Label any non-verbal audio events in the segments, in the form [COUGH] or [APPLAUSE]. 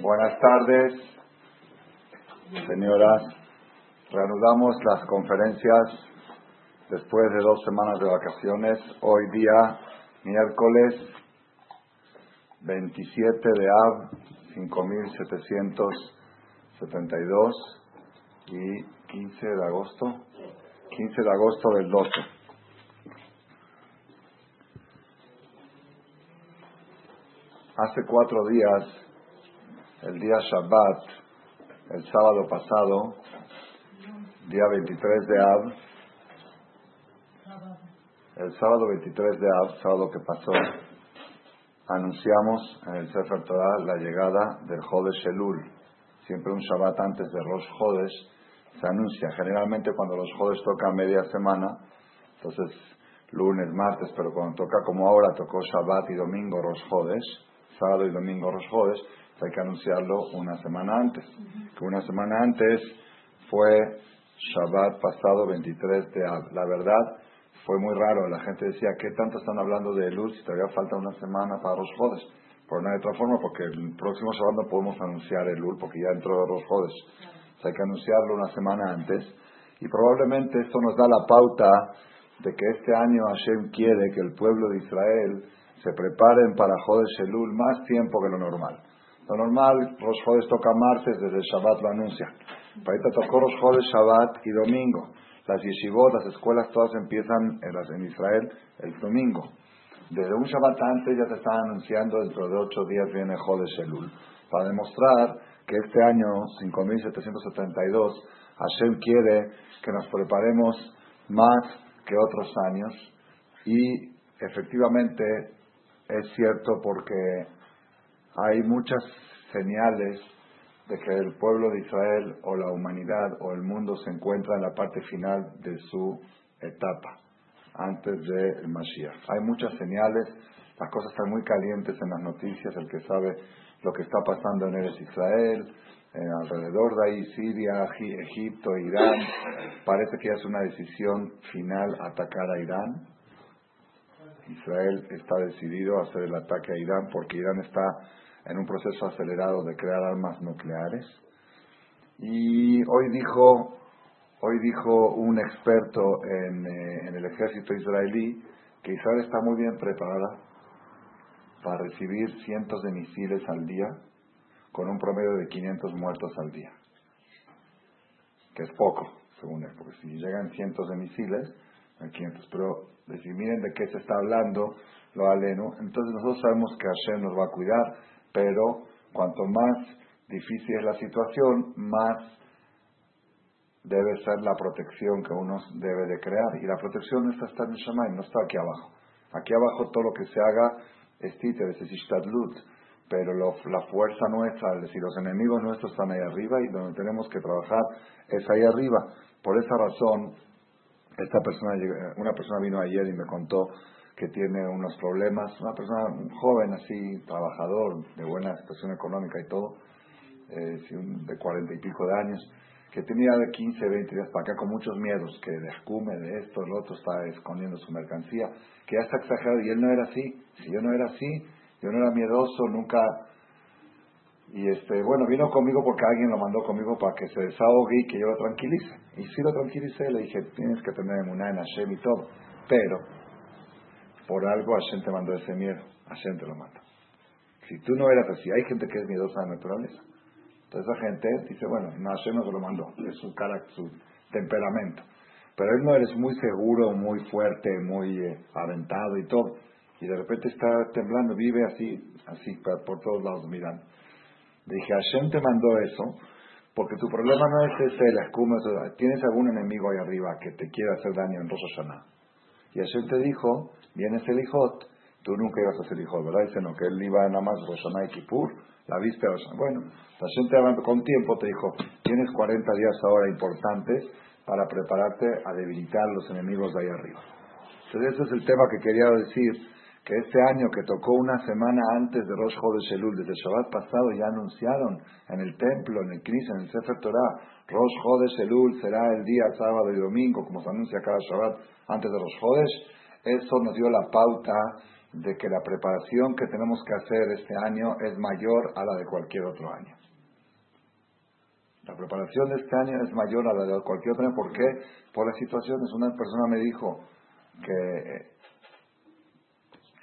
Buenas tardes, señoras. Reanudamos las conferencias después de dos semanas de vacaciones. Hoy día, miércoles 27 de Av, 5772 y 15 de agosto, 15 de agosto del 12. Hace cuatro días, el día Shabbat, el sábado pasado, día 23 de Av, el sábado 23 de Av, sábado que pasó, anunciamos en el Sefer Torah la llegada del Jodesh Elul. Siempre un Shabbat antes de Rosh Jodesh se anuncia. Generalmente cuando los Jodesh tocan media semana, entonces lunes, martes, pero cuando toca como ahora, tocó Shabbat y domingo Rosh Jodesh, sábado y domingo Rosh Jodes, hay que anunciarlo una semana antes. Que una semana antes fue Shabbat pasado 23 de Ab. La verdad fue muy raro. La gente decía, ¿qué tanto están hablando de Elul si todavía falta una semana para Rosh Jodes? Por una de otra forma, porque el próximo Shabbat no podemos anunciar Elul porque ya entró Rosh Jodes. hay que anunciarlo una semana antes. Y probablemente esto nos da la pauta de que este año Hashem quiere que el pueblo de Israel se preparen para Jodesh Elul más tiempo que lo normal. Lo normal, los Jodes toca martes, desde el Shabbat lo anuncian. Ahorita tocó los Jodes Shabbat y domingo. Las yeshivot, las escuelas, todas empiezan en, las, en Israel el domingo. Desde un Shabbat antes ya se están anunciando, dentro de ocho días viene Jodesh Elul. Para demostrar que este año, 5772, Hashem quiere que nos preparemos más que otros años y efectivamente es cierto porque hay muchas señales de que el pueblo de Israel o la humanidad o el mundo se encuentra en la parte final de su etapa, antes del Mashiach. Hay muchas señales, las cosas están muy calientes en las noticias, el que sabe lo que está pasando en Eres Israel, alrededor de ahí, Siria, Egipto, Irán, parece que es una decisión final atacar a Irán, Israel está decidido a hacer el ataque a Irán porque Irán está en un proceso acelerado de crear armas nucleares. Y hoy dijo, hoy dijo un experto en, eh, en el ejército israelí que Israel está muy bien preparada para recibir cientos de misiles al día con un promedio de 500 muertos al día. Que es poco, según él, porque si llegan cientos de misiles, hay 500. Pero decir, miren de qué se está hablando, lo aleno. Entonces nosotros sabemos que Hashem nos va a cuidar, pero cuanto más difícil es la situación, más debe ser la protección que uno debe de crear. Y la protección no está, en Shemay, no está aquí abajo. Aquí abajo todo lo que se haga es títer, es ishtadlut. Pero la fuerza nuestra, es decir, los enemigos nuestros están ahí arriba y donde tenemos que trabajar es ahí arriba. Por esa razón, esta persona, una persona vino ayer y me contó que tiene unos problemas, una persona joven así, trabajador, de buena situación económica y todo, eh, de cuarenta y pico de años, que tenía de 15, 20 días para acá con muchos miedos, que de escume, de esto, el otro, está escondiendo su mercancía, que ya está exagerado y él no era así. Si yo no era así, yo no era miedoso, nunca y este, bueno, vino conmigo porque alguien lo mandó conmigo para que se desahogue y que yo lo tranquilice. Y si lo tranquilicé, le dije, tienes que tener emuná en Hashem y todo. Pero, por algo Hashem te mandó ese miedo. Hashem te lo mandó. Si tú no eras así, hay gente que es miedosa de naturaleza. Entonces esa gente dice, bueno, no, Hashem no se lo mandó. Es su carácter, su temperamento. Pero él no eres muy seguro, muy fuerte, muy eh, aventado y todo. Y de repente está temblando, vive así, así por todos lados mirando. Dije, Hashem te mandó eso porque tu problema no es ese, la escuma, tienes algún enemigo ahí arriba que te quiere hacer daño en Rosh Hashanah. Y Hashem te dijo, vienes el hijot, tú nunca ibas a ser hijo, ¿verdad? Dice, no, que él iba nada más Rosh Hashanah y Kippur, la víspera Hashanah. Bueno, Hashem te con tiempo te dijo, tienes 40 días ahora importantes para prepararte a debilitar los enemigos de ahí arriba. Entonces ese es el tema que quería decir que este año que tocó una semana antes de Rosh Chodesh desde Shabbat pasado ya anunciaron en el templo, en el Knis, en el Sefer Torah, Rosh Chodesh será el día sábado y domingo, como se anuncia cada Shabbat antes de Rosh Chodesh. Eso nos dio la pauta de que la preparación que tenemos que hacer este año es mayor a la de cualquier otro año. La preparación de este año es mayor a la de cualquier otro año. ¿Por qué? Por las situaciones. Una persona me dijo que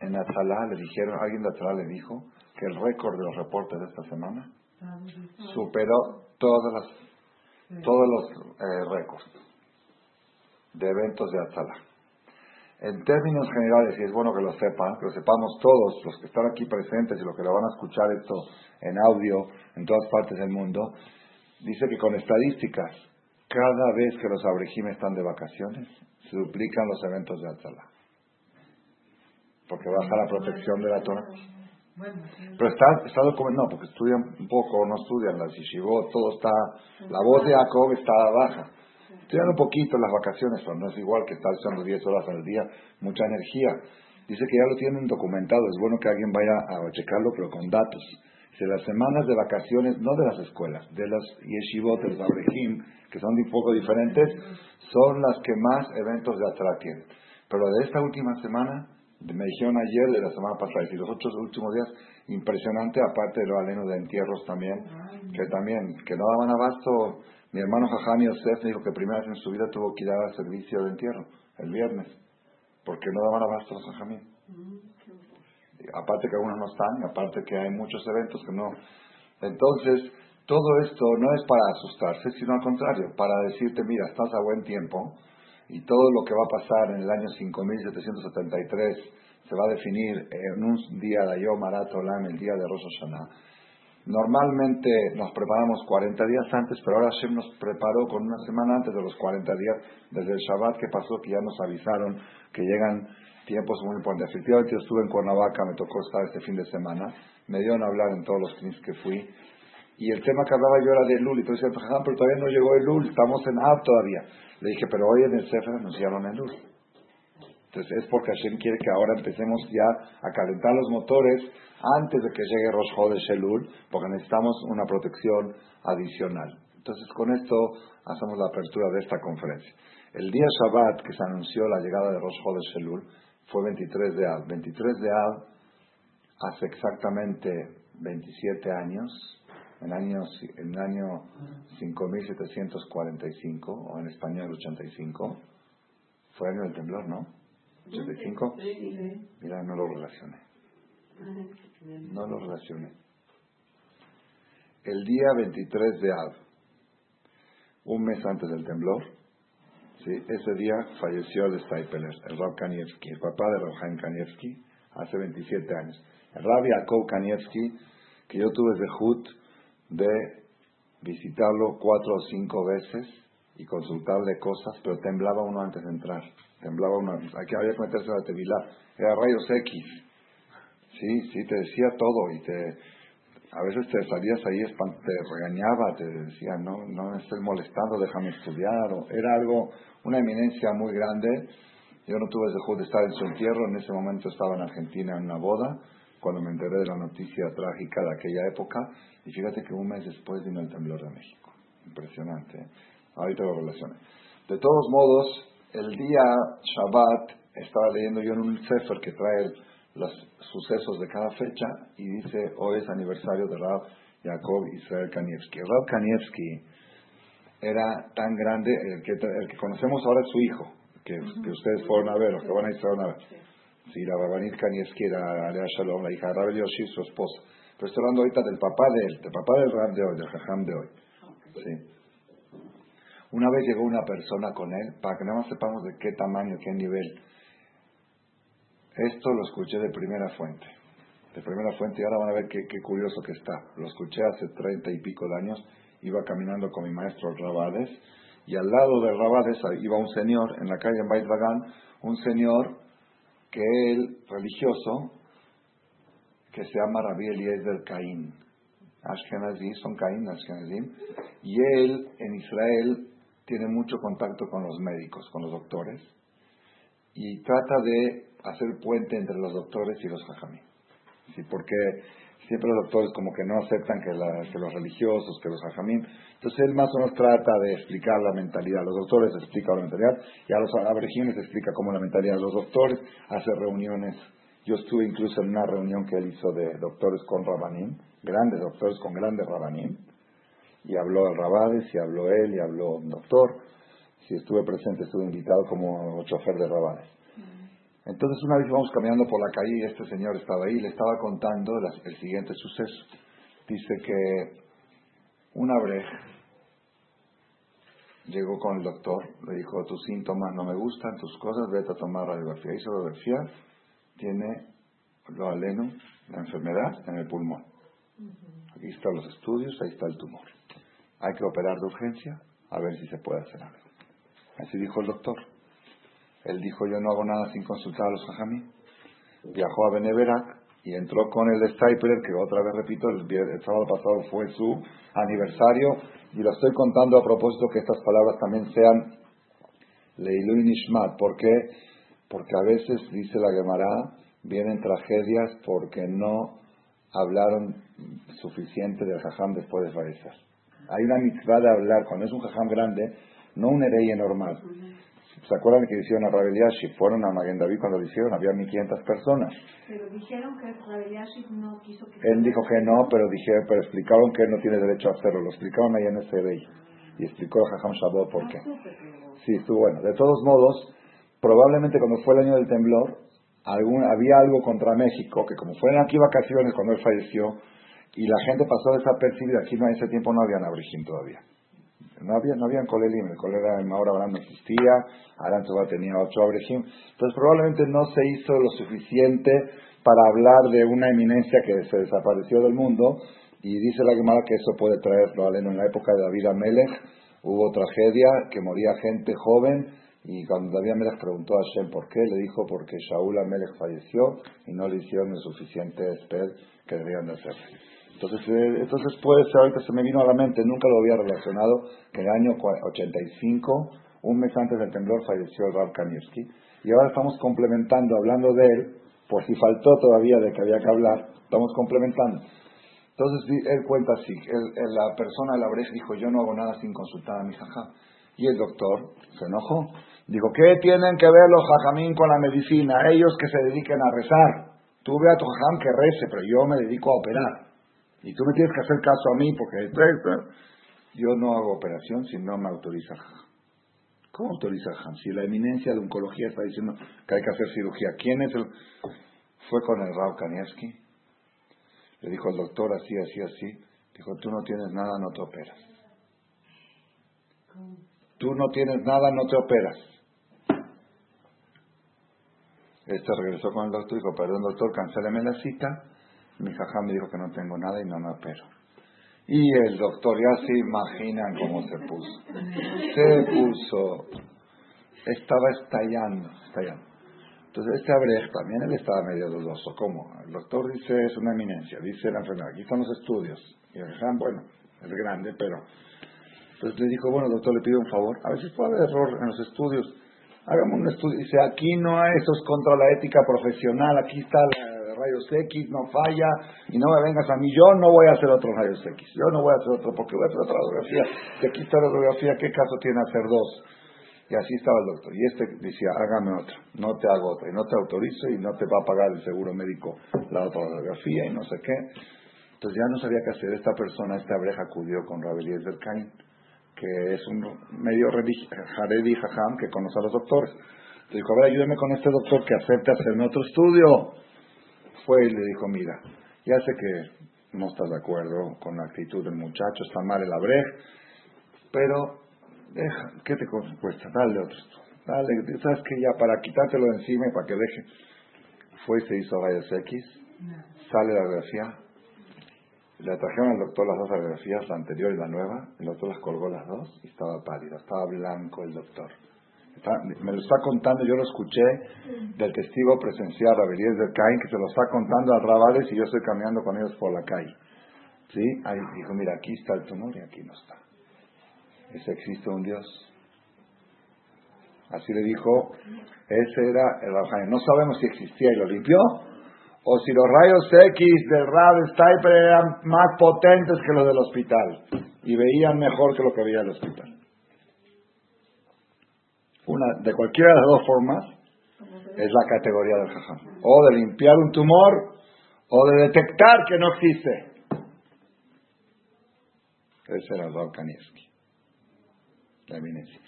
en Atzalá le dijeron, alguien de Atzalá le dijo que el récord de los reportes de esta semana superó todas las, todos los eh, récords de eventos de Atzalá. En términos generales, y es bueno que lo sepan, que lo sepamos todos, los que están aquí presentes y los que lo van a escuchar esto en audio en todas partes del mundo, dice que con estadísticas, cada vez que los abrejim están de vacaciones, se duplican los eventos de Atzalá. Porque baja la protección de la Torah. Pero está, está documentado, no, porque estudian un poco, no estudian, las yeshivot, todo está, la voz de Jacob está baja. Estudian un poquito las vacaciones, pero no es igual que estar usando 10 horas al día, mucha energía. Dice que ya lo tienen documentado, es bueno que alguien vaya a checarlo, pero con datos. Dice, las semanas de vacaciones, no de las escuelas, de las yeshivot, de los que son un poco diferentes, son las que más eventos de atrás tienen. Pero de esta última semana, me dijeron ayer de la semana pasada, y los otros últimos días, impresionante, aparte de lo aleno de entierros también, que también, que no daban abasto. Mi hermano Jajam Yosef dijo que primera vez en su vida tuvo que ir a servicio de entierro, el viernes, porque no daban abasto los Jajamín. Aparte que algunos no están, aparte que hay muchos eventos que no. Entonces, todo esto no es para asustarse, sino al contrario, para decirte, mira, estás a buen tiempo, y todo lo que va a pasar en el año 5773 se va a definir en un día de Ayom Olam, el día de Rosh Hashanah. Normalmente nos preparamos 40 días antes, pero ahora Hashem nos preparó con una semana antes de los 40 días, desde el Shabbat que pasó, que ya nos avisaron que llegan tiempos muy importantes. Efectivamente, yo estuve en Cuernavaca, me tocó estar este fin de semana, me dieron a hablar en todos los clips que fui, y el tema que hablaba yo era de Lul, y tú decías, pero todavía no llegó el Lul, estamos en Ab todavía. Le dije, pero hoy en el Sefer anunciaron el Lul. Entonces es porque Hashem quiere que ahora empecemos ya a calentar los motores antes de que llegue Rosh de Elul, porque necesitamos una protección adicional. Entonces con esto hacemos la apertura de esta conferencia. El día Shabbat que se anunció la llegada de Rosh de Elul fue 23 de Ab. 23 de Ab hace exactamente 27 años en, año, en el año 5745, o en español 85, fue el año del temblor, ¿no? 85. Mira, no lo relacioné. No lo relacioné. El día 23 de Av, un mes antes del temblor, ¿sí? ese día falleció el Staipeler, el Rab Kanievski, el papá de Rab Kanievski, hace 27 años. El Rab Yakov Kanievski, que yo tuve de Hut, de visitarlo cuatro o cinco veces y consultarle cosas, pero temblaba uno antes de entrar. Temblaba uno, aquí había que meterse a la tevilá. Era rayos X. Sí, sí, te decía todo y te, a veces te salías ahí, te regañaba, te decía, no, no estés molestando, déjame estudiar. O era algo, una eminencia muy grande. Yo no tuve el de estar en su entierro, en ese momento estaba en Argentina en una boda cuando me enteré de la noticia trágica de aquella época. Y fíjate que un mes después vino el temblor de México. Impresionante. ¿eh? Ahorita lo relacioné. De todos modos, el día Shabbat estaba leyendo yo en un Sefer que trae los sucesos de cada fecha y dice hoy es aniversario de Rab Jacob Israel Kanievski. Rab Kanievski era tan grande, el que, el que conocemos ahora es su hijo, que, que ustedes fueron a ver, los que van a ir a ver. Sí, la Rabanit Kanievski era Alea Shalom, la hija de Rabbi Yoshi, su esposa. Pero estoy hablando ahorita del papá de él, del papá del Rab de hoy, del Jajam de hoy. Sí. Una vez llegó una persona con él, para que nada más sepamos de qué tamaño, qué nivel. Esto lo escuché de primera fuente. De primera fuente, y ahora van a ver qué, qué curioso que está. Lo escuché hace treinta y pico de años. Iba caminando con mi maestro Rabades, y al lado de Rabades iba un señor en la calle en Bait un señor que él, religioso, que se llama Rabbi Eliezer Caín. Ashkenazí, son Caín, Ashkenazim. Y él, en Israel, tiene mucho contacto con los médicos, con los doctores. Y trata de hacer puente entre los doctores y los jajamí. ¿Sí? Porque siempre los doctores como que no aceptan que, los religiosos, que los hajamim. Entonces él más o menos trata de explicar la mentalidad. Los doctores explican la mentalidad y a los abrejimes explica cómo la mentalidad. Los doctores hace reuniones Yo estuve incluso en una reunión que él hizo de doctores con Rabanim, grandes doctores con grandes Rabanim, y habló el Rabades, y habló él, y habló un doctor. Si estuve presente, estuve invitado como chofer de Rabades. Entonces una vez íbamos caminando por la calle y este señor estaba ahí le estaba contando el siguiente suceso. Dice que una brej llegó con el doctor, le dijo, tus síntomas no me gustan, tus cosas, vete a tomar radiografía. Hizo radiografía, tiene lo aleno, la enfermedad en el pulmón. Aquí están los estudios, ahí está el tumor. Hay que operar de urgencia a ver si se puede hacer algo. Así dijo el doctor. Él dijo, yo no hago nada sin consultar a los jajamí. Viajó a Beneverac y entró con el Stapler, que otra vez repito, el, sábado pasado fue su aniversario, y lo estoy contando a propósito que estas palabras también sean Leilu y Nishmat. ¿Por qué? Porque a veces, dice la Gemara, vienen tragedias porque no hablaron suficiente del jajam después de fallecer. Hay una mitzvah de hablar, cuando es un jajam grande, no un hereye normal. ¿Se acuerdan que hicieron a Rabel Fueron a Maguen David cuando lo hicieron, había 1500 personas. Pero dijeron que Rabel no quiso que... Él dijo que no, pero, dije, pero explicaron que él no tiene derecho a hacerlo. Lo explicaron ahí en ese rey. Y explicó a Jajam Shabbat por qué. Sí, estuvo bueno. De todos modos, probablemente cuando fue el año del temblor, algún, había algo contra México, que como fueron aquí vacaciones cuando él falleció, y la gente pasó desapercibida, aquí no en ese tiempo no había Nabrijín todavía. No había, no había colelim, el colera en Maura no existía, Aranzuba tenía ocho abrejim. Entonces probablemente no se hizo lo suficiente para hablar de una eminencia que se desapareció del mundo y dice la Gemara que eso puede traerlo aleno en la época de David Amelech hubo tragedia, que moría gente joven y cuando David Amelech preguntó a Hashem por qué, le dijo porque Shaul Amelech falleció y no le hicieron el suficiente espel que debían de hacer. Entonces, eh, entonces puede ser, ahorita se me vino a la mente, nunca lo había relacionado, que en el año 85, un mes antes del temblor, falleció el Rav Kanievski. Y ahora estamos complementando, hablando de él, por si faltó todavía de que había que hablar, estamos complementando. Entonces él cuenta así, la persona la brecha dijo, yo no hago nada sin consultar a mi jajá. Y el doctor se enojó. Dijo, ¿qué tienen que ver los jajamín con la medicina? Ellos que se dediquen a rezar. Tú ve a tu jajam que rece, pero yo me dedico a operar. Y tú me tienes que hacer caso a mí porque yo no hago operación si no me autoriza ¿Cómo autoriza Ham? Si la eminencia de oncología está diciendo que hay que hacer cirugía, ¿quién es el...? Fue con el Raúl Kanievski. Le dijo al doctor así, así, así. Dijo, tú no tienes nada, no te operas. Tú no tienes nada, no te operas. Este regresó con el doctor y dijo, perdón doctor, cancéleme la cita mi jajá me dijo que no tengo nada y no me opero. Y el doctor, ya se imaginan cómo se puso. Se puso, estaba estallando, estallando. Entonces este Abrej también él estaba medio dudoso. ¿Cómo? El doctor dice es una eminencia, dice la enfermedad, aquí están los estudios. Y el jajá, bueno, es grande, pero... Entonces le dijo, bueno doctor, le pido un favor, a veces puede haber error en los estudios. Hagamos un estudio. Dice, aquí no hay, eso es contra la ética profesional, aquí está la rayos X, no falla, y no me vengas a mí, yo no voy a hacer otro rayos X, yo no voy a hacer otro, porque voy a hacer otra radiografía, aquí está la radiografía, ¿qué caso tiene hacer dos? Y así estaba el doctor. Y este decía, hágame otra, no te hago otra, y no te autorizo, y no te va a pagar el seguro médico la otra radiografía, y no sé qué. Entonces ya no sabía qué hacer. Esta persona, esta breja acudió con Rabelíes del Cain, que es un medio Jaredi Jajam que conoce a los doctores. Le dijo, a ver, ayúdeme con este doctor que acepte hacerme otro estudio fue y le dijo, mira, ya sé que no estás de acuerdo con la actitud del muchacho, está mal el abrej, pero deja, ¿qué te cuesta? Dale otro Dale, sabes que ya para quitártelo de encima y para que deje. Fue y se hizo rayos X, sale la radiografía, le trajeron al doctor las dos radiografías, la anterior y la nueva, el doctor las colgó las dos y estaba pálido, estaba blanco el doctor me lo está contando, yo lo escuché del testigo presencial, Rabelíes del Cain, que se lo está contando al Rabales y yo estoy caminando con ellos por la calle. ¿Sí? Ahí dijo, mira, aquí está el tumor y aquí no está. Ese existe un Dios. Así le dijo, ese era el Rafael. No sabemos si existía y lo limpió, o si los rayos X del Rab Stiper eran más potentes que los del hospital y veían mejor que lo que veía el hospital. Una, de cualquiera de las dos formas, Es la categoría del jajam. O de limpiar un tumor o de detectar que no existe. Ese era Rav Kanievski. La eminencia.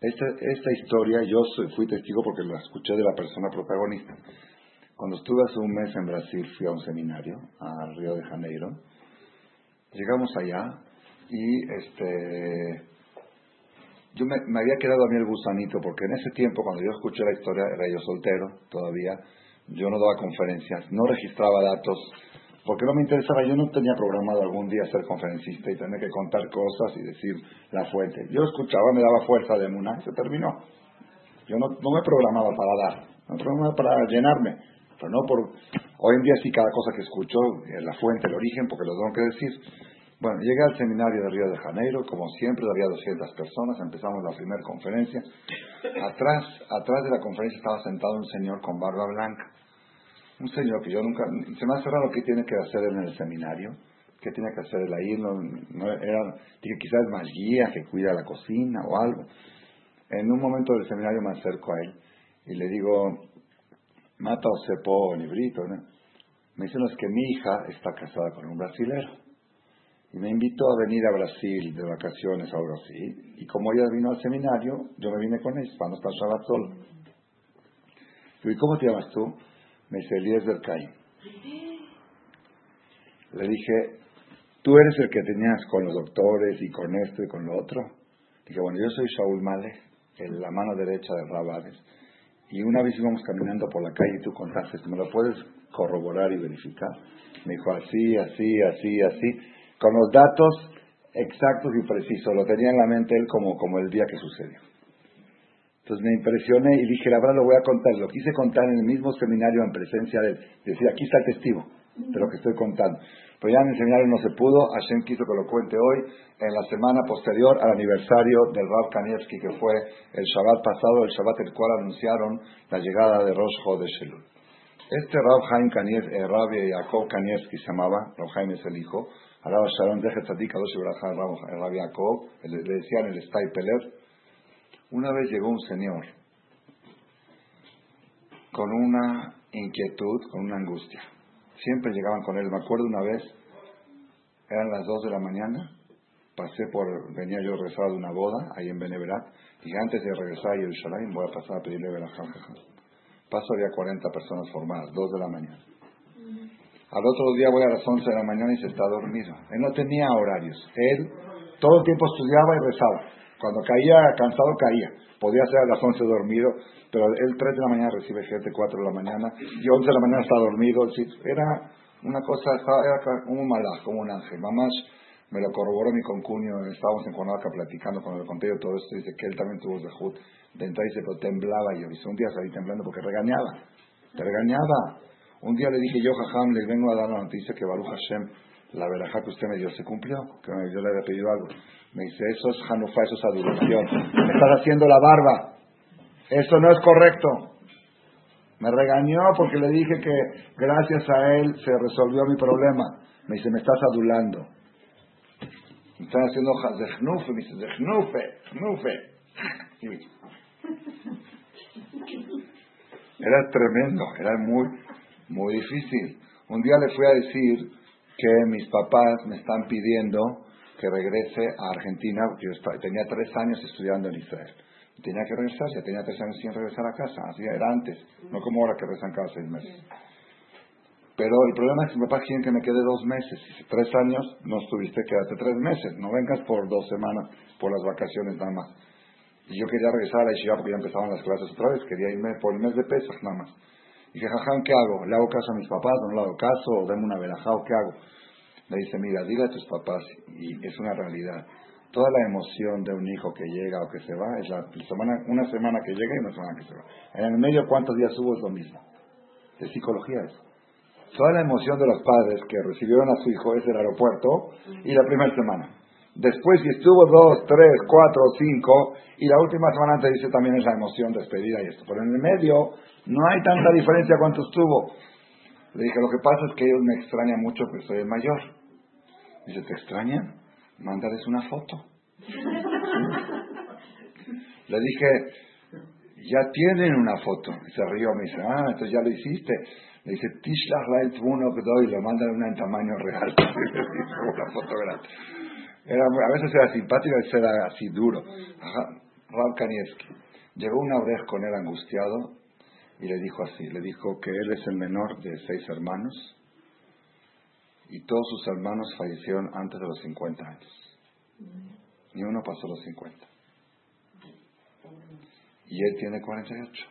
Esta, esta historia yo fui testigo porque la escuché de la persona protagonista. Cuando estuve hace un mes en Brasil, fui a un seminario a Río de Janeiro. Llegamos allá y este yo me, había quedado a mí el gusanito porque en ese tiempo cuando yo escuché la historia era yo soltero todavía yo no daba conferencias no registraba datos porque no me interesaba yo no tenía programado algún día ser conferencista y tener que contar cosas y decir la fuente. Yo escuchaba me daba fuerza de Muna y se terminó. Yo no, no me programaba para dar me programaba para llenarme pero no por hoy en día sí cada cosa que escucho la fuente el origen porque lo tengo que decir bueno, llegué al seminario de Río de Janeiro, como siempre había 200 personas, empezamos la primera conferencia. Atrás, atrás de la conferencia estaba sentado un señor con barba blanca. Un señor que yo nunca, se me hace raro qué tiene que hacer en el seminario, qué tiene que hacer él ahí, no, era, dije, quizás es más guía, que cuida la cocina o algo. En un momento del seminario me acerco a él y le digo, mata o sepo librito, ¿no? Me dice, no, que mi hija está casada con un brasilero y me invitó a venir a Brasil de vacaciones a Brasil. Y como ella vino al seminario, yo me vine con ella para no estar solo. ¿y cómo te llamas tú? Me dice Eliezer Caín. Le dije, tú eres el que tenías con los doctores y con esto y con lo otro. Dije, bueno, yo soy Shaul Male, en la mano derecha de Rabades. Y una vez íbamos caminando por la calle y tú contaste, ¿me lo puedes corroborar y verificar? Me dijo, así, así, así, así con los datos exactos y precisos. Lo tenía en la mente él como, como el día que sucedió. Entonces me impresioné y dije, la verdad lo voy a contar. Lo quise contar en el mismo seminario en presencia de él. Decía, aquí está el testigo de lo que estoy contando. Pero ya en el seminario no se pudo. Hashem quiso que lo cuente hoy, en la semana posterior al aniversario del Rav Kanievski, que fue el Shabbat pasado, el Shabbat el cual anunciaron la llegada de Rosh de. Este Rav Haim Kaniev, eh, Rav Yaakov Kanievski se llamaba, Rav Haim es el hijo, Araba Sharon le decían el Staipeler. Una vez llegó un señor con una inquietud, con una angustia. Siempre llegaban con él. Me acuerdo una vez, eran las dos de la mañana, pasé por, venía yo regresado de una boda ahí en Beneverat, y antes de regresar a Jerusalén voy a pasar a pedirle Berajá. Paso había 40 personas formadas, dos de la mañana. Al otro día voy a las 11 de la mañana y se está dormido. Él no tenía horarios. Él todo el tiempo estudiaba y rezaba. Cuando caía cansado, caía. Podía ser a las 11 dormido, pero él 3 de la mañana recibe gente, 4 de la mañana, y 11 de la mañana está dormido. Era una cosa, era como un malaj, como un ángel. Mamás me lo corroboró mi concuño, estábamos en Cuernavaca platicando cuando le conté yo todo esto, dice que él también tuvo zehut de entrar y dice, pero temblaba, y yo dice, un día salí temblando porque regañaba, te regañaba, un día le dije yo, Jajam, le vengo a dar la noticia que Baruch Hashem, la verajá que usted me dio, se cumplió, que yo le había pedido algo. Me dice, eso es Hanufa, eso es adulación. Me estás haciendo la barba. Eso no es correcto. Me regañó porque le dije que gracias a él se resolvió mi problema. Me dice, me estás adulando. Me están haciendo zehnufe, me dice, zehnufe, zehnufe. [LAUGHS] Era tremendo, era muy, muy difícil. Un día le fui a decir que mis papás me están pidiendo que regrese a Argentina, porque yo tenía tres años estudiando en Israel. Tenía que regresar, ya tenía tres años sin regresar a casa, así era antes, no como ahora que regresan cada seis meses. Pero el problema es que mis papás quieren que me quede dos meses. Tres años no estuviste, quédate tres meses. No vengas por dos semanas, por las vacaciones nada más. Y yo quería regresar a la porque ya empezaban las clases otra vez. Quería irme por el mes de Pesach nada más. Dije, jajam, ¿qué hago? ¿Le hago caso a mis papás? ¿No le hago caso? ¿O deme una verajá? ¿O qué hago? Le dice, mira, dile a tus papás, y es una realidad, toda la emoción de un hijo que llega o que se va, es la semana, una semana que llega y una semana que se va. En el medio, ¿cuántos días hubo? Es lo mismo. De psicología es. Toda la emoción de los padres que recibieron a su hijo es el aeropuerto y la primera semana. Después, si estuvo dos, tres, cuatro, cinco, y la última semana te dice también esa emoción de despedida y esto. Pero en el medio no hay tanta diferencia cuánto estuvo. Le dije, lo que pasa es que ellos me extrañan mucho, pero soy el mayor. Dice, ¿te extrañan? Mándales una foto. [LAUGHS] Le dije, ya tienen una foto. Y se rió, me dice, ah, entonces ya lo hiciste. Le dice, Tishlach la doy, lo mandan una en tamaño real. [LAUGHS] una foto grande. Era, a veces era simpático, a veces era así duro. Raúl Kanievski. Llegó una oreja con él angustiado y le dijo así, le dijo que él es el menor de seis hermanos y todos sus hermanos fallecieron antes de los 50 años. Ni uno pasó los 50. Y él tiene 48.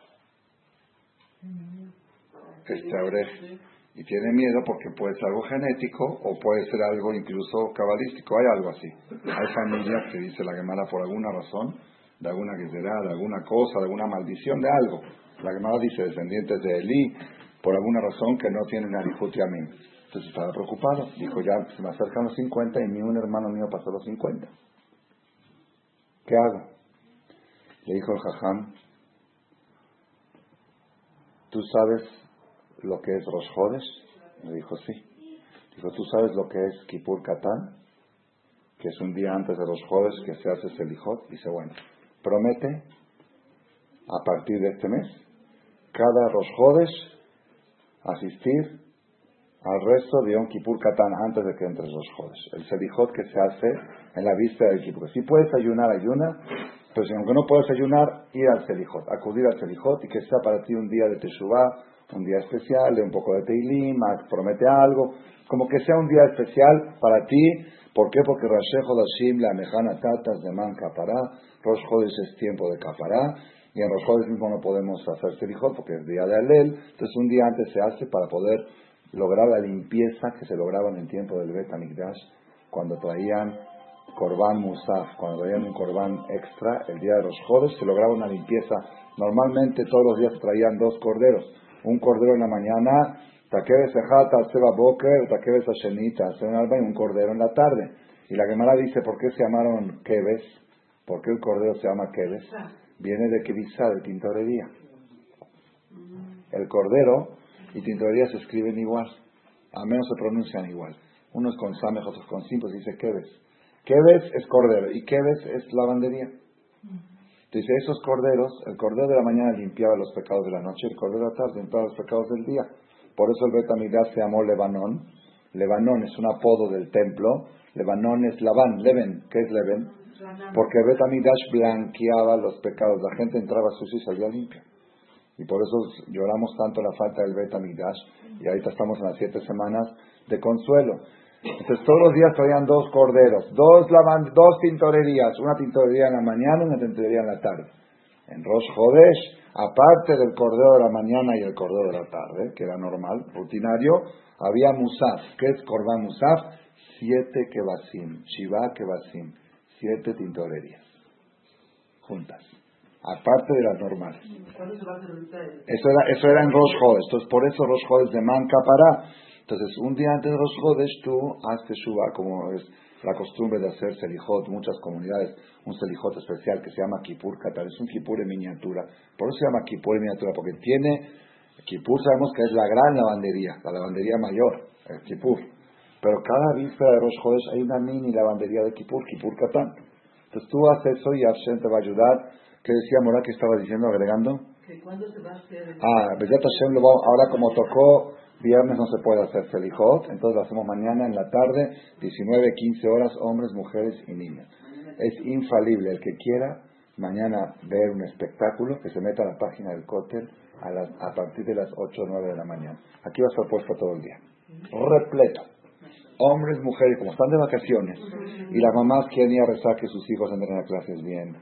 Este oreja. Y tiene miedo porque puede ser algo genético o puede ser algo incluso cabalístico. Hay algo así. Hay familias que dice la Gemara por alguna razón, de alguna que será, de alguna cosa, de alguna maldición, de algo. La Gemara dice descendientes de Elí, por alguna razón que no tienen a mí. Entonces estaba preocupado. Dijo, ya se me acercan los 50 y ni un hermano mío pasó los 50. ¿Qué hago? Le dijo el jajam, ¿tú sabes lo que es Rosh Le dijo, sí. Dijo, ¿tú sabes lo que es Kippur Katán? Que es un día antes de los jueves que se hace Selijot. Dice, bueno, promete a partir de este mes, cada Rosh asistir al resto de Yom Kippur Katán antes de que entre los Jodes. El Selijot que se hace en la vista del Kippur. Si puedes ayunar, ayuna, pero si aunque no puedes ayunar, ir al Selijot, acudir al Selijot y que sea para ti un día de Teshuvah, un día especial, de un poco de Teilim, promete algo, como que sea un día especial para ti. ¿Por qué? Porque Rashejo Hodashim, la Mejana Tatas de Man Capará, Rosh es tiempo de Capará, y en Rosh mismo no podemos hacer Selijot porque es día de Alel, entonces un día antes se hace para poder lograr la limpieza que se lograba en el tiempo del Bet cuando traían Corban Musaf, cuando traían un Corban extra, el día de los Jodes se lograba una limpieza. Normalmente todos los días traían dos corderos, un cordero en la mañana, Takeves Ashenita, y un cordero en la tarde. Y la Gemara dice, ¿por qué se llamaron Keves? ¿Por qué el cordero se llama Keves? Viene de Kevisa, de tintorería. El cordero y tintorería se escriben igual, a menos se pronuncian igual. Unos con Samej, otros con Sim, pues dice Keves. Keves es cordero y Keves es lavandería. Dice, esos corderos, el cordero de la mañana limpiaba los pecados de la noche, el cordero de la tarde limpiaba los pecados del día. Por eso el Betamigdash se llamó Lebanón. Lebanón es un apodo del templo. Lebanón es Labán, Leven. ¿Qué es Leven? Porque el Betamigdash blanqueaba los pecados. La gente entraba sucia y salía limpia. Y por eso lloramos tanto la falta del Betamigdash. Y ahorita estamos en las siete semanas de consuelo. Entonces todos los días traían dos corderos, dos, dos tintorerías, una tintorería en la mañana y una tintorería en la tarde. En Rosh Hodesh, aparte del cordero de la mañana y el cordero de la tarde, que era normal, rutinario, había musaf. ¿Qué es Corban musaf? Siete kebasim, shiva kebasim, siete tintorerías, juntas aparte de las normales. Eso era, eso era en Rosh Hodesh. Entonces, por eso Rosh Hodesh de Manca para entonces, un día antes de los jodes, tú haz teshuva, como es la costumbre de hacer selijot, muchas comunidades, un selijot especial que se llama Kipur Qatar, es un Kipur en miniatura. Por eso se llama Kipur en miniatura, porque tiene, Kipur sabemos que es la gran lavandería, la lavandería mayor, el Kipur. Pero cada víspera de los jodes hay una mini lavandería de Kipur, Kipur Katán. Entonces tú haces eso y Hashem te va a ayudar. ¿Qué decía Morá que estaba diciendo, agregando? Que cuando se va a hacer... Ah, Hashem lo va, ahora como tocó Viernes no se puede hacer Selijot, entonces lo hacemos mañana en la tarde, 19, 15 horas, hombres, mujeres y niños. Es infalible. El que quiera mañana ver un espectáculo, que se meta a la página del cóctel a, a partir de las 8 o 9 de la mañana. Aquí va a estar puesto todo el día. Repleto. Hombres, mujeres, como están de vacaciones, y las mamás quieren ir a rezar que sus hijos entren a clases bien,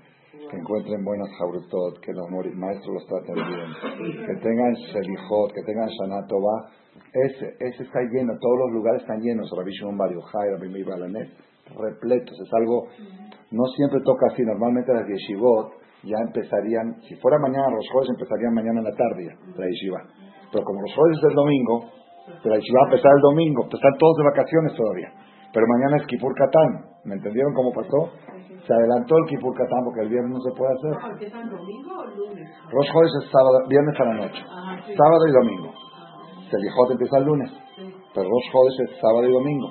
que encuentren buenas jaurutot, que los maestros los traten bien, que tengan selijot, que tengan shanatova, ese, ese está lleno, todos los lugares están llenos, Rabbi Shimon Bar Yochai, Rabbi Balanet, repletos, es algo, no siempre toca así, normalmente las yeshivot ya empezarían, si fuera mañana los jueves empezarían mañana en la tarde la yeshiva, pero como los jueves es el domingo, la yeshiva va a el domingo, pues están todos de vacaciones todavía, pero mañana es Kipur Katán, ¿me entendieron cómo pasó? Se adelantó el Kipur Katán porque el viernes no se puede hacer. ¿Empiezan domingo o lunes? Jueves es sábado, viernes a la noche, sábado y domingo. Selijot empieza el lunes, pero Rosh Chodesh es sábado y domingo.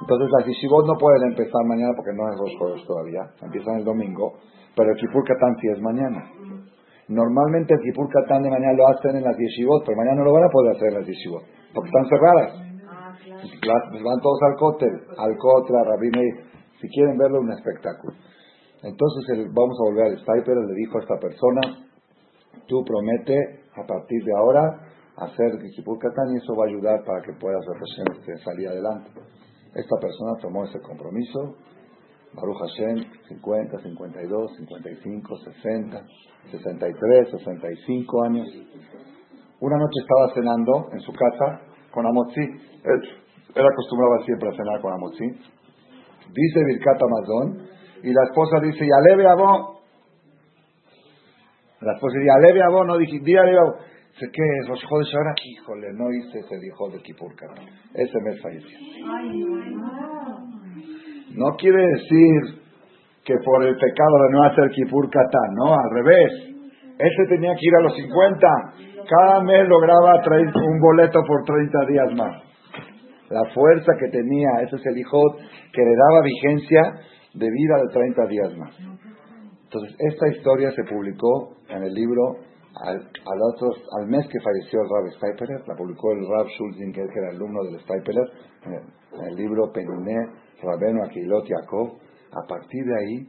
Entonces las yeshivot no pueden empezar mañana porque no es Rosh Chodesh todavía, empiezan el domingo, pero el Kippur Katán sí es mañana. Normalmente el Kipur Katán de mañana lo hacen en las yeshivot, pero mañana no lo van a poder hacer en las yeshivot, porque están cerradas. Van todos al cótel, al cótel, a Rabbi Meir. Si quieren verlo, un espectáculo. Entonces vamos a volver al Stiper, le dijo a esta persona, tú promete a partir de ahora hacer Kipur Katán y eso va a ayudar para que puedas este, salir adelante. Esta persona tomó ese compromiso, Baruch Hashem, 50, 52, 55, 60, 63, 65 años. Una noche estaba cenando en su casa con Amotzi. Él, acostumbraba siempre a cenar con Amotzi. Dice Birkat Amazon y la esposa dice, ya leve a vos. La esposa dice, leve a vos, no dije, di aleve a vos. Dice, ¿qué es? ¿Los jodes ahora? Híjole, no hice ese hijo de Kipur. Ese mes falleció. No quiere decir que por el pecado de no hacer Kipur Katán, no, al revés. Este tenía que ir a los 50. Cada mes lograba traer un boleto por 30 días más. La fuerza que tenía, ese es el que le daba vigencia de vida de 30 días más. Entonces, esta historia se publicó en el libro al, al, otro- al mes que falleció el Rab Steipeler, la publicó el Rab Schulzin, que era alumno del Steipeler, en el, libro Penuné, Rabeno Aquilot Yaakov. A partir de ahí,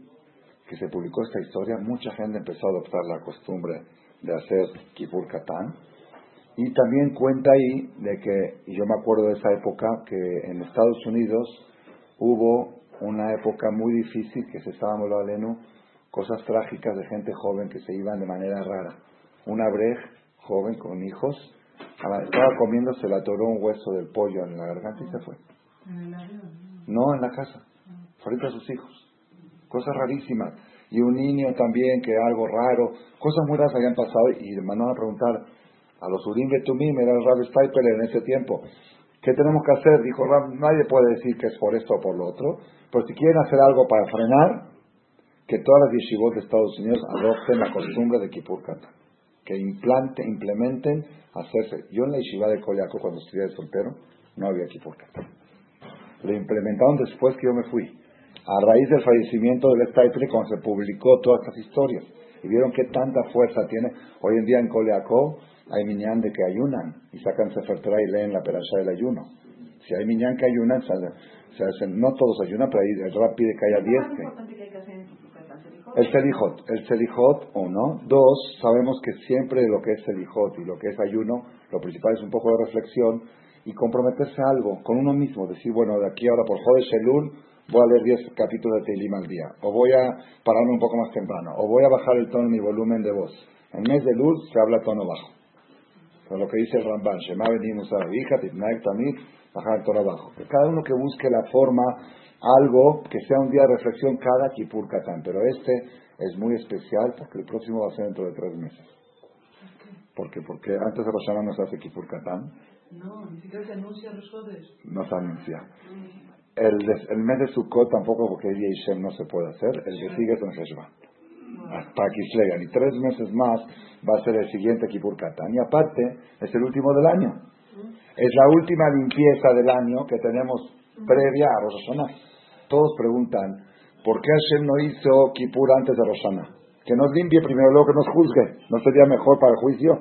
que se publicó esta historia, mucha gente empezó a adoptar la costumbre de hacer Kippur Katán. Y también cuenta ahí de que, y yo me acuerdo de esa época, que en Estados Unidos hubo una época muy difícil que se estaba alenu cosas trágicas de gente joven que se iban de manera rara. Una brej joven con hijos, estaba comiendo, se le atoró un hueso del pollo en la garganta y se fue. No en la casa, frente a sus hijos. Cosas rarísimas. Y un niño también, que algo raro, cosas muy raras habían pasado y le mandaron a preguntar a los Urim Betumim, era el Rab Steipeler en ese tiempo. ¿Qué tenemos que hacer? Dijo Rab, nadie puede decir que es por esto o por lo otro, pero si quieren hacer algo para frenar, que todas las yeshivot de Estados Unidos adopten la costumbre de Kippur. Que implante, implementen hacerse. Yo en la yeshiva de Koliako, cuando estudié de soltero, no había Kippur. Lo implementaron después que yo me fui. A raíz del fallecimiento del Staiple, cuando se publicó todas estas historias. Y vieron qué tanta fuerza tiene. Hoy en día en Coleacó hay miñán de que ayunan y sacan Sefer Torah y leen la perasha del ayuno. Si hay miñán que ayunan, se, se hacen, no todos ayunan, pero ahí el Rab pide que haya 10 que, que hay que hacer en tu casa? el Selijot, el Selijot, uno. Dos, sabemos que siempre lo que es Selijot y lo que es ayuno, lo principal es un poco de reflexión y comprometerse a algo con uno mismo. Decir, bueno, de aquí ahora por Joder Shelul voy a leer 10 capítulos de Teilim al día, o voy a pararme un poco más temprano, o voy a bajar el tono, mi volumen de voz. En mes de luz se habla tono bajo. Con lo que dice el Ramban, Shema venimos a hija, Tamid, bajar el tono bajo. Que cada uno que busque la forma, algo que sea un día de reflexión cada Kipur Katán. Pero este es muy especial porque el próximo va a ser dentro de tres meses. ¿Por qué? Porque antes de Rosh Hashanah no se hace Kipur Katán, No, ni siquiera se anuncia los jodes. no se anuncia. El, de- el mes de Sukkot tampoco porque el día no se puede hacer, el que sigue es en Heshvan. Para Kislegan. Y tres meses más va a ser el siguiente Kipur Katán. Y aparte, es el último del año. Es la última limpieza del año que tenemos previa a Rosh Hashanah. Todos preguntan, ¿por qué Hashem no hizo Kippur antes de Rosh Hashanah? Que nos limpie primero, luego que nos juzgue. ¿No sería mejor para el juicio?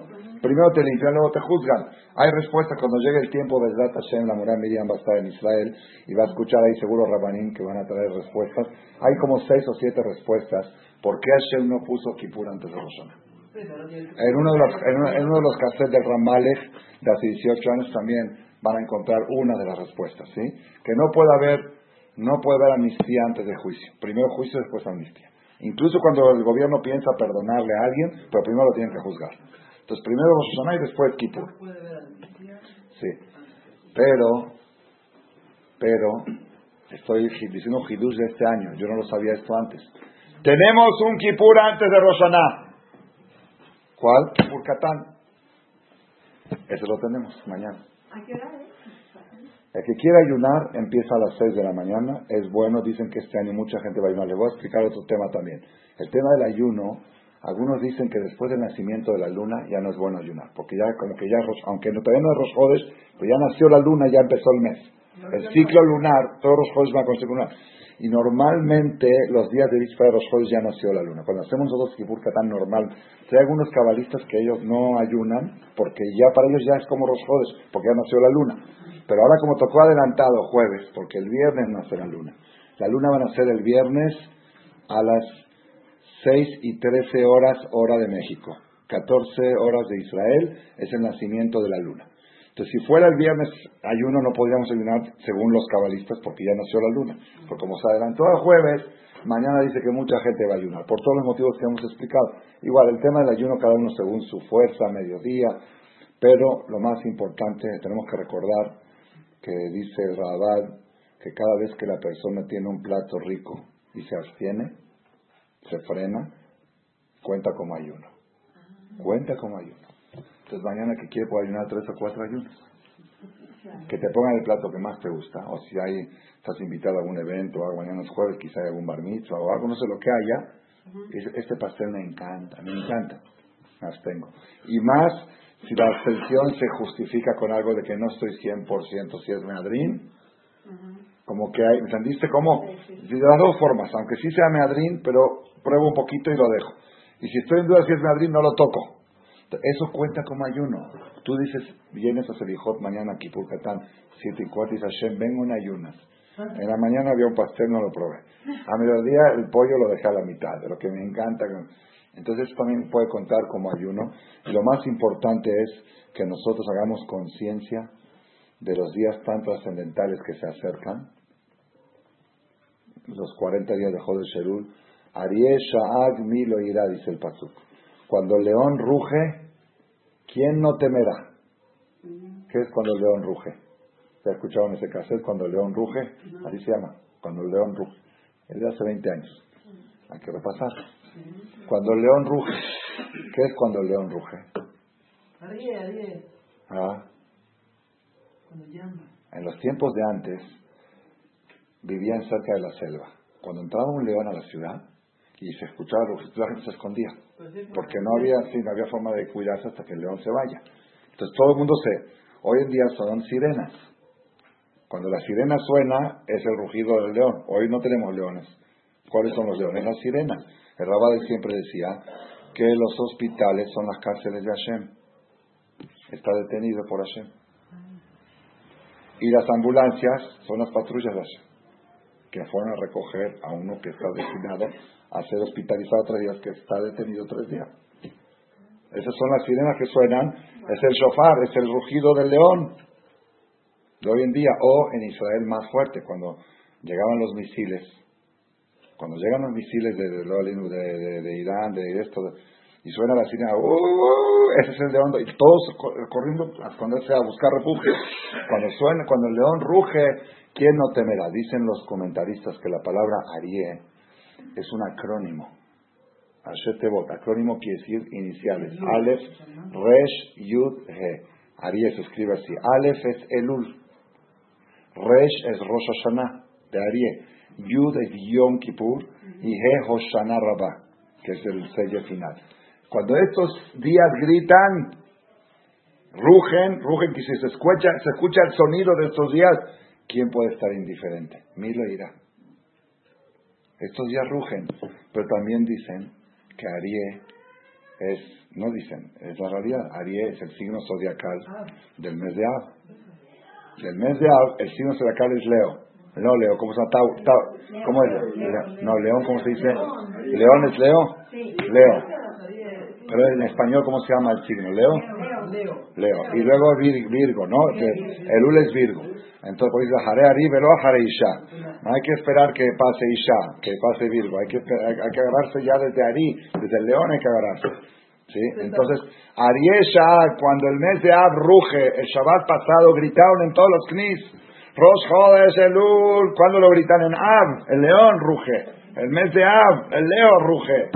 Primero te limpian, luego te juzgan. Hay respuesta cuando llegue el tiempo, Besdat Hashem, la Murah Miriam va a estar en Israel y va a escuchar ahí seguro Rabanín que van a traer respuestas. Hay como seis o siete respuestas. ¿Por qué Hashem no puso Kippur antes de Rosh Hashanah? En uno de los, en uno, de los cassettes del Ramalech de hace 18 años también van a encontrar una de las respuestas, ¿sí? Que no puede haber, no puede haber amnistía antes del juicio. Primero juicio, después amnistía. Incluso cuando el gobierno piensa perdonarle a alguien, pero primero lo tienen que juzgar. Entonces primero Rosh Hashanah y después Kippur. Sí. Pero, pero, estoy diciendo Hidush de este año, yo no lo sabía esto antes. Tenemos un Kippur antes de Rosh Hashanah. ¿Cuál? Kippur Katán. Ese lo tenemos mañana. El que quiera ayunar empieza a las 6 de la mañana. Es bueno, dicen que este año mucha gente va a ayunar. Le voy a explicar otro tema también. El tema del ayuno, algunos dicen que después del nacimiento de la luna ya no es bueno ayunar. Porque ya, como que ya, aunque no- todavía no es Rosh Hodesh, pero ya nació la luna, ya empezó el mes. El ciclo lunar, todos los jueves van con ciclo lunar. Y normalmente los días de víspera de los jueves ya nació la luna. Cuando hacemos nosotros Kipur tan normal, hay algunos cabalistas que ellos no ayunan porque ya para ellos ya es como los jueves, porque ya nació la luna. Pero ahora como tocó adelantado jueves, porque el viernes nace la luna. La luna va a nacer el viernes a las 6 y 13 horas hora de México. 14 horas de Israel es el nacimiento de la luna. Entonces, si fuera el viernes ayuno, no podríamos ayunar según los cabalistas porque ya nació la luna. Porque como se adelantó el jueves, mañana dice que mucha gente va a ayunar, por todos los motivos que hemos explicado. Igual, el tema del ayuno, cada uno según su fuerza, mediodía, pero lo más importante, tenemos que recordar que dice Rabad que cada vez que la persona tiene un plato rico y se abstiene, se frena, cuenta como ayuno. Cuenta como ayuno. Entonces mañana que quiere puede ayunar tres o cuatro ayunos. Que te pongan el plato que más te gusta. O si hay, estás invitado a algún evento, o algo mañana es jueves, quizá hay algún bar o algo, no sé lo que haya. Este pastel me encanta, me encanta. Más tengo. Y más si la abstención se justifica con algo de que no estoy 100% si es meadrín. Como que hay, ¿entendiste cómo? De las dos formas, aunque sí sea meadrín, pero pruebo un poquito y lo dejo. Y si estoy en duda si es meadrín, no lo toco. Eso cuenta como ayuno. Tú dices, vienes a Selijot mañana aquí por Catán, 7 y 4, y dices, Hashem, vengo en ayunas. En la mañana había un pastel, no lo probé. A mediodía el pollo lo dejé a la mitad, de lo que me encanta. Entonces también puede contar como ayuno. Lo más importante es que nosotros hagamos conciencia de los días tan trascendentales que se acercan. Los 40 días de Jodel Sherul. Ariel Sha'ag Milo irá, dice el Pasuk. Cuando el león ruge, ¿quién no temerá? ¿Qué es cuando el león ruge? ¿Se ha escuchado en ese cassette cuando el león ruge? Así se llama, cuando el león ruge. Es de hace 20 años. Hay que repasar. Cuando el león ruge, ¿qué es cuando el león ruge? Ah. En los tiempos de antes vivían cerca de la selva. Cuando entraba un león a la ciudad y se escuchaba la gente se escondía. Pues porque no había, sí, no había forma de cuidarse hasta que el león se vaya. Entonces todo el mundo se... Hoy en día son sirenas. Cuando la sirena suena es el rugido del león. Hoy no tenemos leones. ¿Cuáles son los leones? Las sirenas. El Rabade siempre decía que los hospitales son las cárceles de Hashem. Está detenido por Hashem. Y las ambulancias son las patrullas de que fueron a recoger a uno que está destinado a ser hospitalizado tres días, que está detenido tres días. Esas son las sirenas que suenan, es el shofar, es el rugido del león de hoy en día, o en Israel más fuerte, cuando llegaban los misiles, cuando llegan los misiles de, de, de, Irán, de esto, y suena la sirena, uh, uh, ese es el león, y todos corriendo a esconderse a buscar refugio. Cuando suena, cuando el león ruge, ¿quién no temerá? Dicen los comentaristas que la palabra Arié es un acrónimo. Ashetevot, acrónimo quiere decir iniciales. Aleph, Resh, Yud, He. Arié se escribe así. Aleph es Elul. Resh es Rosh Hashanah, de Arié. Yud es Yom Kippur. Y He, Hoshana Rabbah, que es el sello final. Cuando estos días gritan, rugen, rugen, que si se escucha, se escucha el sonido de estos días, ¿quién puede estar indiferente? Milo irá. Estos días rugen, pero también dicen que Arié es, no dicen, es la realidad. Arié es el signo zodiacal del mes de Av. Del mes de Av, el signo zodiacal es Leo. No, Leo, ¿cómo se llama? ¿Cómo es? No, León, ¿cómo se dice? ¿León es Leo? Leo. Pero en español, ¿cómo se llama el signo? ¿Leo? Leo. Y luego Virgo, ¿no? el Ul es Virgo. Entonces, pues dice, Jare Ari, Velo, Jare Isha. No hay que esperar que pase Isha, que pase Virgo. Hay que, agarrarse ya desde Ari, desde el león hay que agarrarse. ¿Sí? Entonces, Ariesha, cuando el mes de Ab ruge, el Shabbat pasado gritaron en todos los knis, Rosh Chodesh Elul, cuando lo gritan en Ab, el león ruge. El mes de Ab, el león ruge.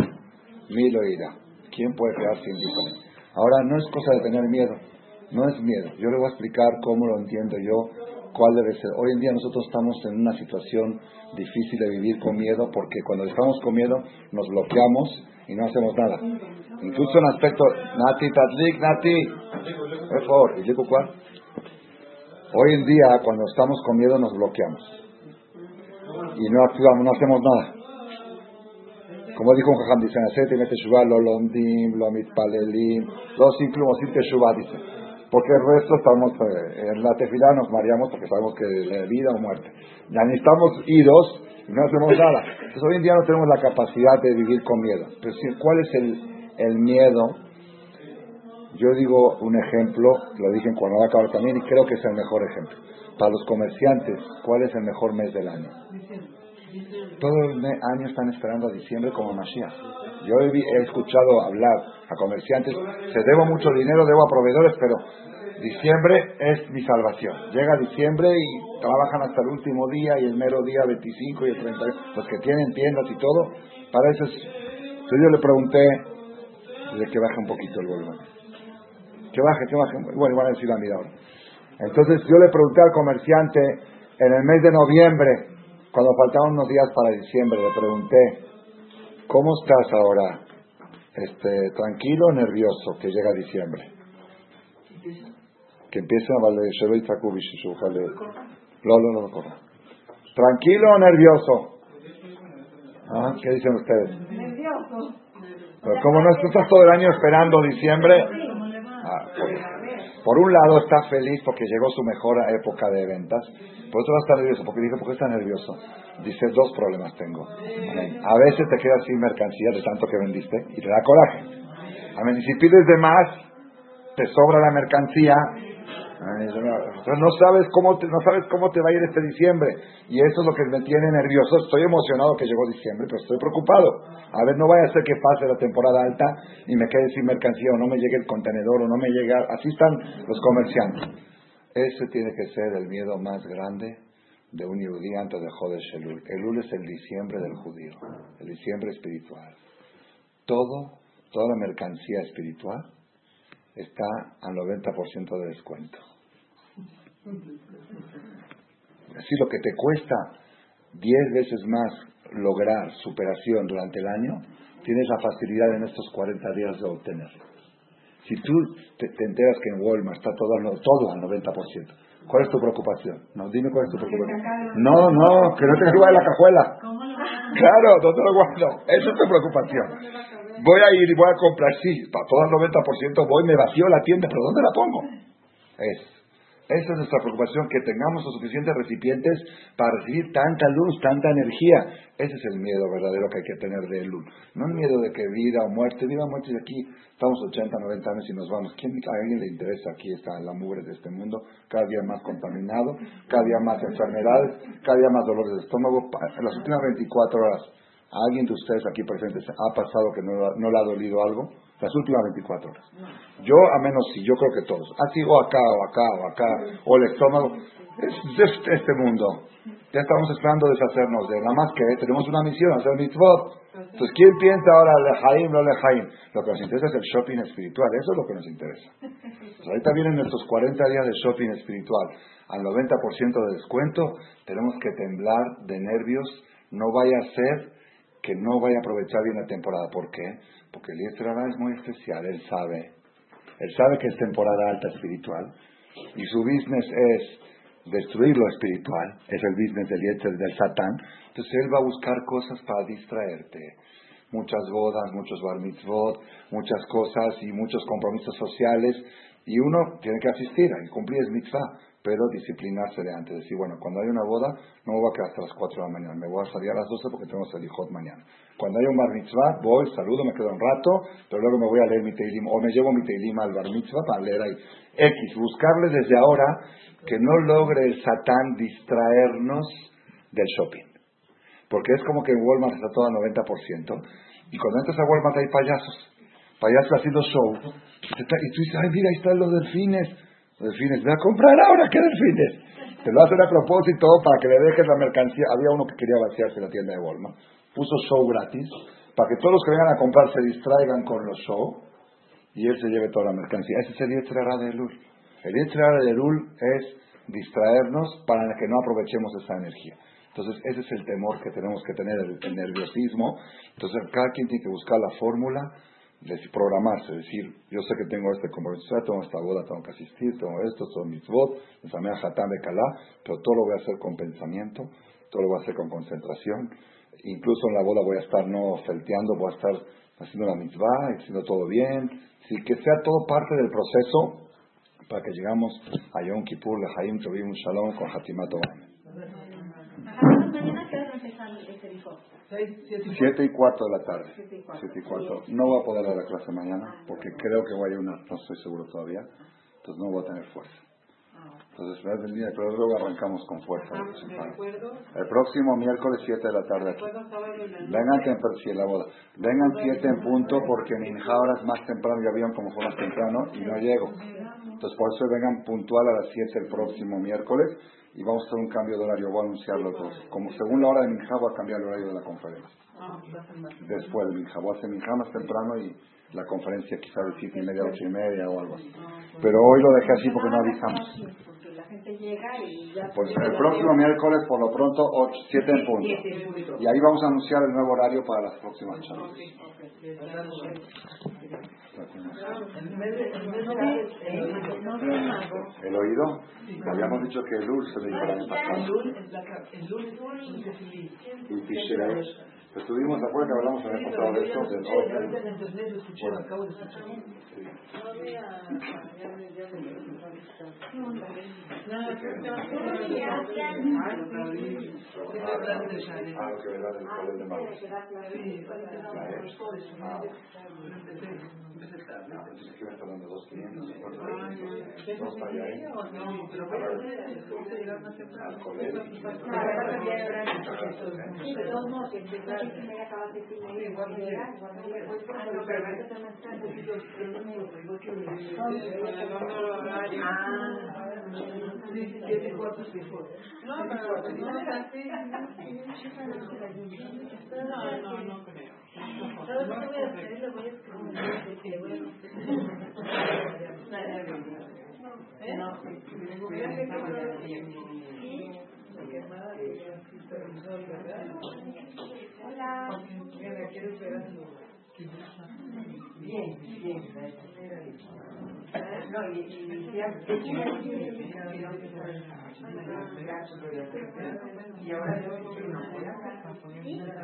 Milo irá. ¿Quién puede quedarse indiferente? Ahora, no es cosa de tener miedo. No es miedo. Yo le voy a explicar cómo lo entiendo yo cuál debe ser. Hoy en día nosotros estamos en una situación difícil de vivir con miedo porque cuando estamos con miedo nos bloqueamos y no hacemos nada. Incluso en aspecto, Nati, Tatlik, Nati, por favor, ¿y cuál? Hoy en día, cuando estamos con miedo, nos bloqueamos. Y no actuamos, no hacemos nada. Como dijo un jajam, dice, mete shubá, lo londim, lo mitpalelim, los incluimos, shubá, dice. Porque el resto estamos, eh, en la tefilá nos mareamos porque sabemos que es vida o muerte. Ya ni estamos idos y no hacemos nada. Entonces hoy en día no tenemos la capacidad de vivir con miedo. Pero ¿cuál es el, miedo? Yo digo un ejemplo, lo dije en Cuernavaca también y creo que es el mejor ejemplo. Para los comerciantes, ¿cuál es el mejor mes del año? Todo el año están esperando a diciembre como Mashiach. Yo he, escuchado hablar a comerciantes, se debo mucho dinero, debo a proveedores, pero diciembre es mi salvación. Llega diciembre y trabajan hasta el último día y el mero día 25 y el 30, los que tienen tiendas y todo, para eso es... Entonces yo le pregunté, de que baje un poquito el volumen. Que baje, que baje. Bueno, van a decir la mira ahora. Entonces yo le pregunté al comerciante en el mes de noviembre, cuando faltaban unos días para diciembre, le pregunté, ¿cómo estás ahora? Este, ¿Tranquilo o nervioso que llega diciembre? Que empiece a valer No, no, no, corra. ¿Tranquilo o nervioso? ¿Ah? ¿Qué dicen ustedes? Nervioso. Pero como no estás todo el año esperando diciembre, ah, pues, por un lado está feliz porque llegó su mejor época de ventas, por otro lado está nervioso porque dice, ¿por qué está nervioso? Dice, dos problemas tengo. A veces te quedas sin mercancía de tanto que vendiste y te da coraje. Amén. Y si pides de más, te sobra la mercancía no sabes cómo te, no sabes cómo te va a ir este diciembre y eso es lo que me tiene nervioso. Estoy emocionado que llegó diciembre, pero estoy preocupado. A ver, no vaya a ser que pase la temporada alta y me quede sin mercancía o no me llegue el contenedor o no me llegue. Así están los comerciantes. Ese tiene que ser el miedo más grande de un judío antes de Joder Elul. Elul es el diciembre del judío, el diciembre espiritual. Todo, toda la mercancía espiritual está al 90% de descuento. Así lo que te cuesta 10 veces más lograr superación durante el año, tienes la facilidad en estos 40 días de obtenerlo. Si tú te, enteras que en Walmart está todo, todo al 90%, ¿cuál es tu preocupación? No, dime cuál es tu preocupación. No, no, que no te de la cajuela. [LAUGHS] Claro, ¿dónde lo guardo? Esa es tu preocupación voy a ir y voy a comprar, sí, para todo el 90% voy, me vacío la tienda, pero ¿dónde la pongo? Es. Esa es nuestra preocupación, que tengamos los suficientes recipientes para recibir tanta luz, tanta energía. Ese es el miedo verdadero que hay que tener de luz. No el miedo de que vida o muerte, vida o muerte de aquí, estamos 80, 90 años y nos vamos. ¿Quién, ¿A alguien le interesa aquí está la mugre de este mundo? Cada día más contaminado, cada día más enfermedades, cada día más dolores de estómago. En las últimas 24 horas, ¿A alguien de ustedes aquí presentes ha pasado que no, no le ha dolido algo? Las últimas 24 horas. Yo, a menos si, yo creo que todos. Así, o acá, o acá, o acá, o el estómago. Es de este, este mundo. Ya estamos esperando deshacernos de. Nada más que tenemos una misión, hacer mitzvot. Entonces, ¿quién piensa ahora lejaim, no lejaim? Lo que nos interesa es el shopping espiritual. Eso es lo que nos interesa. ahorita vienen nuestros 40 días de shopping espiritual. Al 90% de descuento, tenemos que temblar de nervios. No vaya a ser que no vaya a aprovechar bien la temporada. ¿Por qué? Porque el Yetzirah es muy especial, él sabe. Él sabe que es temporada alta espiritual y su business es destruir lo espiritual, es el business del Yetzer, del Satán. Entonces él va a buscar cosas para distraerte. Muchas bodas, muchos bar mitzvot, muchas cosas y muchos compromisos sociales. Y uno tiene que asistir, que cumplir el mitzvah pero disciplinarse de antes. Decir, bueno, cuando hay una boda, no me voy a quedar hasta las 4 de la mañana, me voy a salir a las 12 porque tengo el mañana. Cuando hay un bar mitzvah, voy, saludo, me quedo un rato, pero luego me voy a leer mi teilim, o me llevo mi teilim al bar mitzvah para leer ahí. X, buscarle desde ahora que no logre el satán distraernos del shopping. Porque es como que en Walmart está todo al 90%, y cuando entras a Walmart hay payasos, payasos haciendo show, y tú dices, ay, mira, ahí están los delfines, delfines, voy a comprar ahora, ¿qué delfines? Te lo hacen a propósito para que le dejes la mercancía. Había uno que quería vaciarse la tienda de Walmart. Puso show gratis para que todos los que vengan a comprar se distraigan con los show y él se lleve toda la mercancía. Ese es el de Elul. El de Elul es distraernos para que no aprovechemos esa energía. Entonces, ese es el temor que tenemos que tener, el, el nerviosismo. Entonces, cada quien tiene que buscar la fórmula decir, programarse, decir, yo sé que tengo este compromiso, tengo esta boda, tengo que asistir, tengo esto, son mis votos, de calá, pero todo lo voy a hacer con pensamiento, todo lo voy a hacer con concentración, incluso en la boda voy a estar no felteando, voy a estar haciendo la mitzvah, haciendo todo bien, sí, que sea todo parte del proceso para que llegamos a Yom Kippur, Lehaim Tovim Shalom con Hatimat Mañana qué hora empezar este dijo. Siete y cuarto de la tarde. Siete y cuarto. No voy a poder dar la clase mañana porque creo que voy a ir una, no estoy seguro todavía, entonces no voy a tener fuerza. Entonces, el día, pero luego arrancamos con fuerza. El próximo miércoles 7 de la tarde aquí. Vengan temprano, sí, la boda. Vengan 7 en punto porque mi hija ahora es más temprano, ya vieron como fue más temprano y no llego. Entonces, por eso vengan puntual a las 7 el próximo miércoles y vamos a hacer un cambio de horario. Voy a anunciarlo todos. Como según la hora de mi hija, voy a cambiar el horario de la conferencia. Después de mi hija, voy a hacer más temprano y la conferencia quizá de 7 y media, 8 y media o algo así. Pero hoy lo dejé así porque no avisamos llega y ya... Pues el próximo miércoles, por lo pronto, 7 en punto. Y ahí vamos a anunciar el nuevo horario para las próximas charlas. ¿El oído? Habíamos dicho que el luz se le dijo el año pasado. Y Tishrei. Estuvimos, ¿de acuerdo que hablamos en el pasado de esto? Del orden. Ah, lo que verá del cole de Manos. Entonces, ¿qué me está dando? ¿Dos quinientos? ¿Dos para allá? Al colegio. No, no, no creo. Hola. Bien, bien. No, y, y, y ahora yo no voy a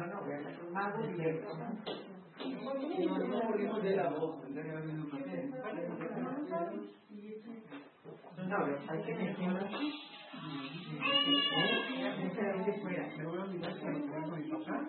no voy a más directo. No, hay que decirlo. Me voy a olvidar que me con mi papá.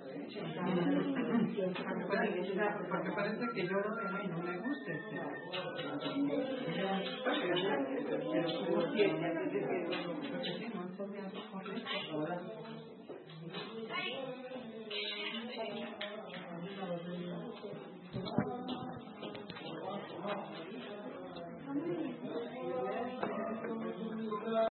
Porque parece que yo lo no me gusta. Este